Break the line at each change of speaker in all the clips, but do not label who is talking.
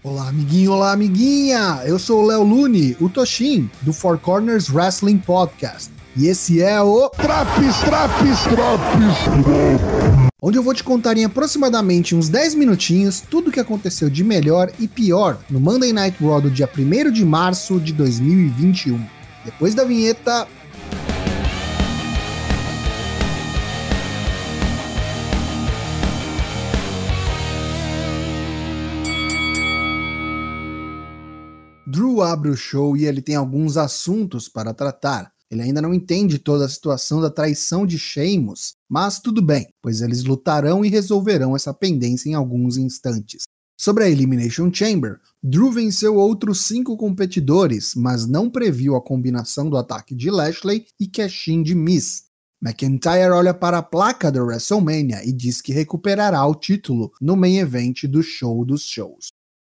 Olá, amiguinho, olá, amiguinha! Eu sou o Léo Lune, o Toshin, do Four Corners Wrestling Podcast. E esse é o.
Traps, traps, traps!
Onde eu vou te contar em aproximadamente uns 10 minutinhos tudo o que aconteceu de melhor e pior no Monday Night Raw do dia 1 de março de 2021. Depois da vinheta, Abre o show e ele tem alguns assuntos para tratar. Ele ainda não entende toda a situação da traição de Sheamus, mas tudo bem, pois eles lutarão e resolverão essa pendência em alguns instantes. Sobre a Elimination Chamber, Drew venceu outros cinco competidores, mas não previu a combinação do ataque de Lashley e cash-in de Miz. McIntyre olha para a placa do WrestleMania e diz que recuperará o título no main event do show dos shows.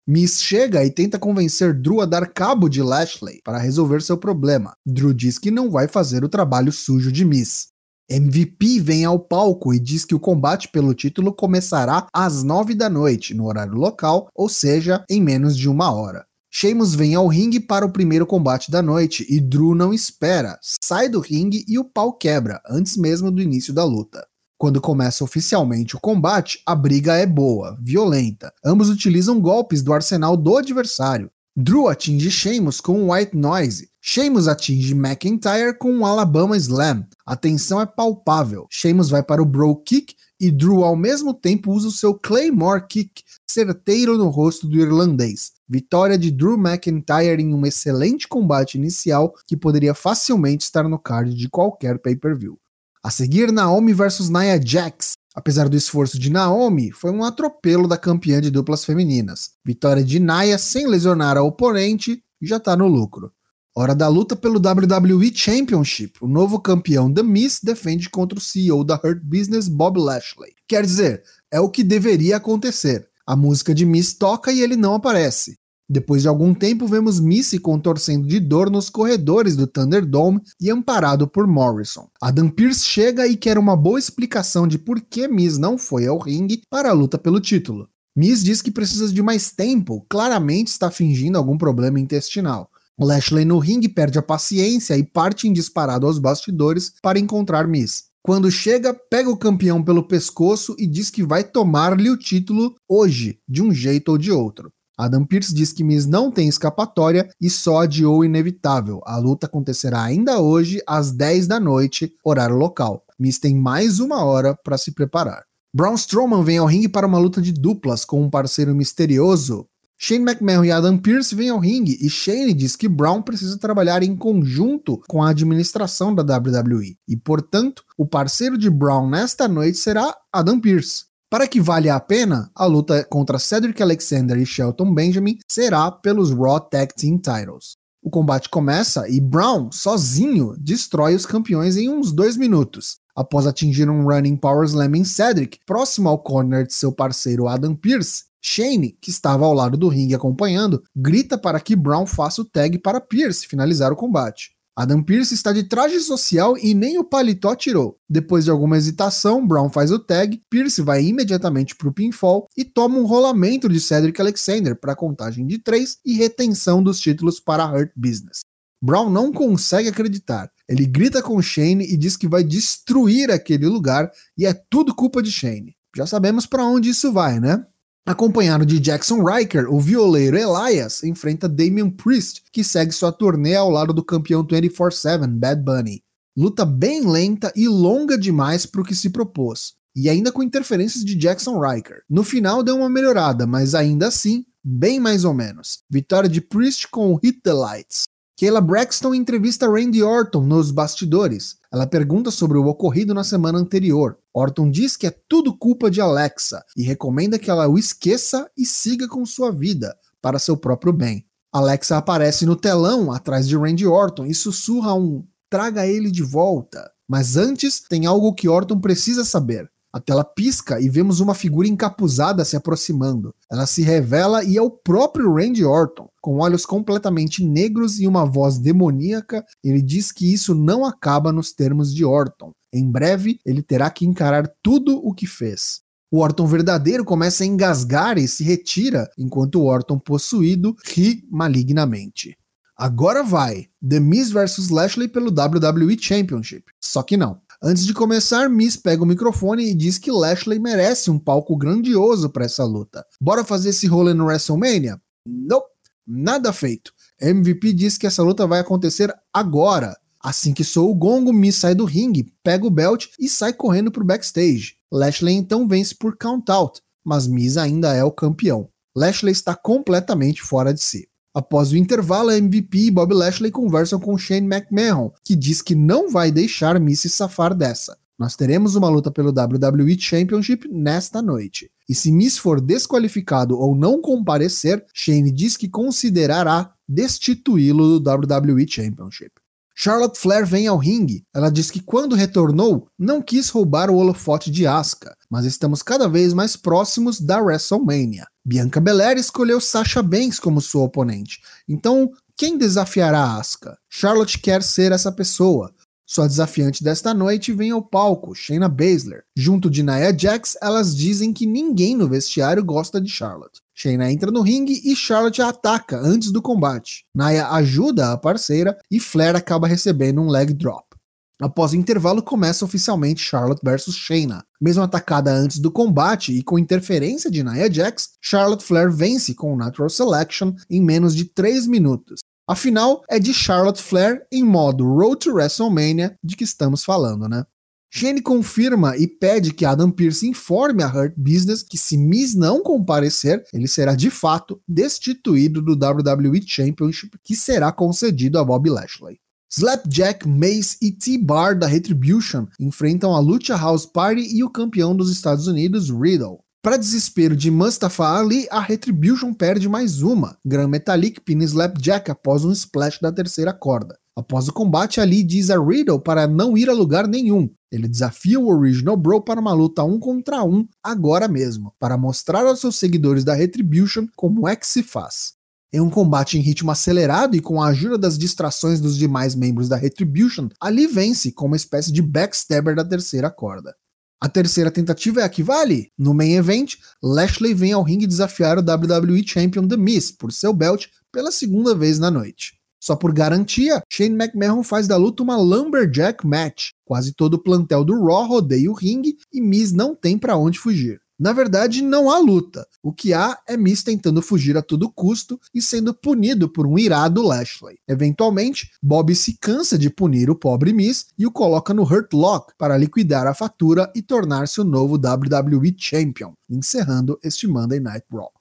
Miss chega e tenta convencer Drew a dar cabo de Lashley para resolver seu problema. Drew diz que não vai fazer o trabalho sujo de Miss. MVP vem ao palco e diz que o combate pelo título começará às 9 da noite, no horário local, ou seja, em menos de uma hora. Sheamus vem ao ringue para o primeiro combate da noite e Drew não espera, sai do ringue e o pau quebra, antes mesmo do início da luta. Quando começa oficialmente o combate, a briga é boa, violenta. Ambos utilizam golpes do arsenal do adversário. Drew atinge Sheamus com um White Noise. Sheamus atinge McIntyre com um Alabama Slam. A tensão é palpável. Sheamus vai para o Bro Kick e Drew ao mesmo tempo usa o seu Claymore Kick, certeiro no rosto do irlandês. Vitória de Drew McIntyre em um excelente combate inicial que poderia facilmente estar no card de qualquer pay-per-view. A seguir, Naomi versus Nia Jax. Apesar do esforço de Naomi, foi um atropelo da campeã de duplas femininas. Vitória de Nia sem lesionar a oponente e já tá no lucro. Hora da luta pelo WWE Championship. O novo campeão The Miz defende contra o CEO da Hurt Business, Bob Lashley. Quer dizer, é o que deveria acontecer. A música de Miz toca e ele não aparece. Depois de algum tempo, vemos Missy contorcendo de dor nos corredores do Thunderdome e amparado por Morrison. Adam Pearce chega e quer uma boa explicação de por que Miss não foi ao ringue para a luta pelo título. Miss diz que precisa de mais tempo, claramente está fingindo algum problema intestinal. Lashley no ringue perde a paciência e parte em disparado aos bastidores para encontrar Miss. Quando chega, pega o campeão pelo pescoço e diz que vai tomar-lhe o título hoje, de um jeito ou de outro. Adam Pearce diz que Miz não tem escapatória e só adiou o inevitável. A luta acontecerá ainda hoje às 10 da noite, horário local. Miz tem mais uma hora para se preparar. Braun Strowman vem ao ringue para uma luta de duplas com um parceiro misterioso. Shane McMahon e Adam Pearce vêm ao ringue e Shane diz que Brown precisa trabalhar em conjunto com a administração da WWE e, portanto, o parceiro de Brown nesta noite será Adam Pearce. Para que valha a pena, a luta contra Cedric Alexander e Shelton Benjamin será pelos Raw Tag Team Titles. O combate começa e Brown, sozinho, destrói os campeões em uns dois minutos. Após atingir um Running Power Slam em Cedric, próximo ao corner de seu parceiro Adam Pearce, Shane, que estava ao lado do ringue acompanhando, grita para que Brown faça o tag para Pierce finalizar o combate. Adam Pearce está de traje social e nem o paletó tirou. Depois de alguma hesitação, Brown faz o tag, Pierce vai imediatamente para o pinfall e toma um rolamento de Cedric Alexander para contagem de 3 e retenção dos títulos para Hurt Business. Brown não consegue acreditar. Ele grita com Shane e diz que vai destruir aquele lugar e é tudo culpa de Shane. Já sabemos para onde isso vai, né? Acompanhado de Jackson Riker, o violeiro Elias enfrenta Damian Priest, que segue sua turnê ao lado do campeão 24-7, Bad Bunny. Luta bem lenta e longa demais para o que se propôs, e ainda com interferências de Jackson Riker. No final deu uma melhorada, mas ainda assim, bem mais ou menos. Vitória de Priest com Hit the Lights. Kayla Braxton entrevista Randy Orton nos bastidores. Ela pergunta sobre o ocorrido na semana anterior. Orton diz que é tudo culpa de Alexa e recomenda que ela o esqueça e siga com sua vida, para seu próprio bem. Alexa aparece no telão atrás de Randy Orton e sussurra um traga ele de volta. Mas antes, tem algo que Orton precisa saber. A tela pisca e vemos uma figura encapuzada se aproximando. Ela se revela e é o próprio Randy Orton. Com olhos completamente negros e uma voz demoníaca, ele diz que isso não acaba nos termos de Orton. Em breve, ele terá que encarar tudo o que fez. O Orton verdadeiro começa a engasgar e se retira, enquanto o Orton possuído ri malignamente. Agora vai The Miz vs Lashley pelo WWE Championship. Só que não. Antes de começar, Miz pega o microfone e diz que Lashley merece um palco grandioso para essa luta. Bora fazer esse rolê no WrestleMania? Nope, nada feito. MVP diz que essa luta vai acontecer agora. Assim que soa o gongo, Miz sai do ringue, pega o belt e sai correndo pro backstage. Lashley então vence por count out, mas Miz ainda é o campeão. Lashley está completamente fora de si. Após o intervalo, a MVP e Bob Lashley conversam com Shane McMahon, que diz que não vai deixar Miss se safar dessa. Nós teremos uma luta pelo WWE Championship nesta noite. E se Miss for desqualificado ou não comparecer, Shane diz que considerará destituí-lo do WWE Championship. Charlotte Flair vem ao ringue. Ela diz que quando retornou, não quis roubar o holofote de Asuka, mas estamos cada vez mais próximos da WrestleMania. Bianca Belair escolheu Sasha Banks como sua oponente. Então, quem desafiará Asuka? Charlotte quer ser essa pessoa. Sua desafiante desta noite vem ao palco, Shayna Baszler. Junto de Nia Jax, elas dizem que ninguém no vestiário gosta de Charlotte. Shayna entra no ringue e Charlotte a ataca antes do combate. Nia ajuda a parceira e Flair acaba recebendo um leg drop. Após o intervalo, começa oficialmente Charlotte versus Shayna. Mesmo atacada antes do combate e com interferência de Nia Jax, Charlotte Flair vence com o Natural Selection em menos de 3 minutos. Afinal, é de Charlotte Flair em modo Road to WrestleMania de que estamos falando, né? Shane confirma e pede que Adam Pearce informe a Hurt Business que se Miz não comparecer, ele será de fato destituído do WWE Championship que será concedido a Bob Lashley. Slapjack, Mace e T-Bar da Retribution enfrentam a Lucha House Party e o campeão dos Estados Unidos, Riddle. Para desespero de Mustafa Ali, a Retribution perde mais uma. Gran Metalik pina Slapjack após um splash da terceira corda. Após o combate, Ali diz a Riddle para não ir a lugar nenhum. Ele desafia o Original Bro para uma luta um contra um agora mesmo, para mostrar aos seus seguidores da Retribution como é que se faz. Em um combate em ritmo acelerado e com a ajuda das distrações dos demais membros da Retribution, Ali vence com uma espécie de backstabber da terceira corda. A terceira tentativa é a que vale. No main event, Lashley vem ao ringue desafiar o WWE Champion The Miz por seu belt pela segunda vez na noite. Só por garantia, Shane McMahon faz da luta uma Lumberjack Match. Quase todo o plantel do Raw rodeia o ringue e Miz não tem para onde fugir. Na verdade, não há luta. O que há é Miz tentando fugir a todo custo e sendo punido por um irado Lashley. Eventualmente, Bob se cansa de punir o pobre Miz e o coloca no Hurt Lock para liquidar a fatura e tornar-se o novo WWE Champion, encerrando este Monday Night Raw.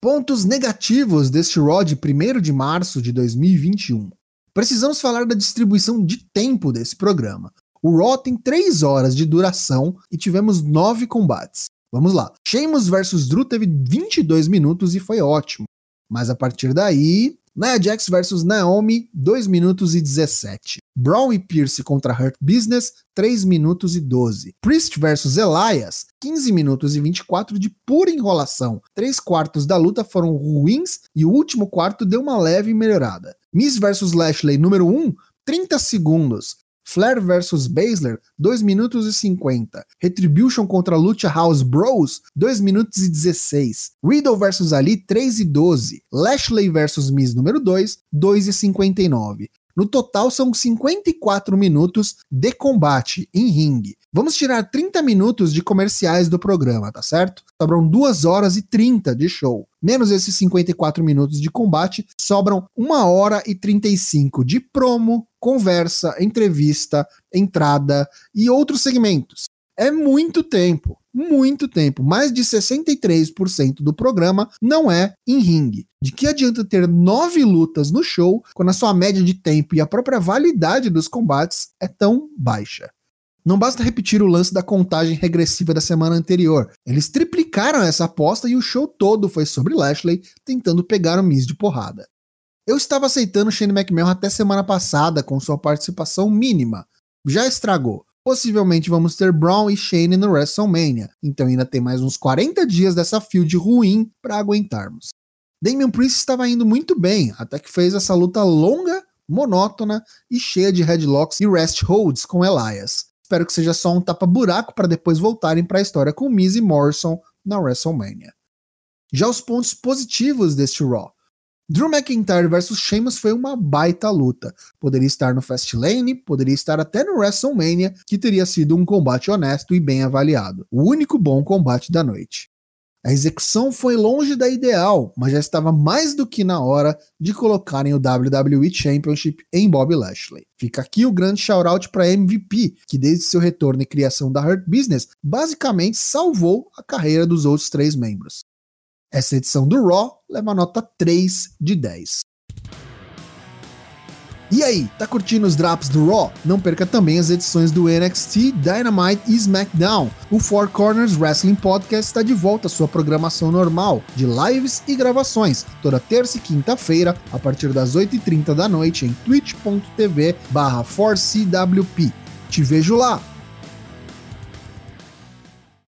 Pontos negativos deste Raw de 1 de março de 2021. Precisamos falar da distribuição de tempo desse programa. O Raw tem 3 horas de duração e tivemos 9 combates. Vamos lá. Sheamus versus Drew teve 22 minutos e foi ótimo. Mas a partir daí, Nia Jax versus Naomi, 2 minutos e 17. Braun e Pierce contra Hurt Business, 3 minutos e 12. Priest versus Elias, 15 minutos e 24 de pura enrolação. Três quartos da luta foram ruins e o último quarto deu uma leve melhorada. Miz versus Lashley número 1, 30 segundos. Flair vs Baszler, 2 minutos e 50. Retribution contra Lucha House Bros, 2 minutos e 16. Riddle vs Ali, 3 e 12. Lashley vs Miz número 2, 2 e 59. No total, são 54 minutos de combate em ringue. Vamos tirar 30 minutos de comerciais do programa, tá certo? Sobram 2 horas e 30 de show. Menos esses 54 minutos de combate, sobram 1 hora e 35 de promo, conversa, entrevista, entrada e outros segmentos. É muito tempo, muito tempo. Mais de 63% do programa não é em ringue. De que adianta ter nove lutas no show quando a sua média de tempo e a própria validade dos combates é tão baixa? Não basta repetir o lance da contagem regressiva da semana anterior. Eles triplicaram essa aposta e o show todo foi sobre Lashley tentando pegar o Miz de porrada. Eu estava aceitando Shane McMahon até semana passada com sua participação mínima. Já estragou. Possivelmente vamos ter Braun e Shane no WrestleMania, então ainda tem mais uns 40 dias dessa field ruim para aguentarmos. Damian Priest estava indo muito bem, até que fez essa luta longa, monótona e cheia de headlocks e rest holds com Elias. Espero que seja só um tapa-buraco para depois voltarem para a história com Miz e Morrison na WrestleMania. Já os pontos positivos deste Raw. Drew McIntyre versus Sheamus foi uma baita luta. Poderia estar no Fastlane, poderia estar até no WrestleMania, que teria sido um combate honesto e bem avaliado. O único bom combate da noite. A execução foi longe da ideal, mas já estava mais do que na hora de colocarem o WWE Championship em Bob Lashley. Fica aqui o grande shout-out para MVP, que desde seu retorno e criação da Hurt Business, basicamente salvou a carreira dos outros três membros. Essa edição do Raw leva nota 3 de 10. E aí, tá curtindo os drops do Raw? Não perca também as edições do NXT, Dynamite e SmackDown. O Four Corners Wrestling Podcast está de volta à sua programação normal, de lives e gravações, toda terça e quinta-feira, a partir das 8h30 da noite, em twitch.tv barra 4CWP. Te vejo lá!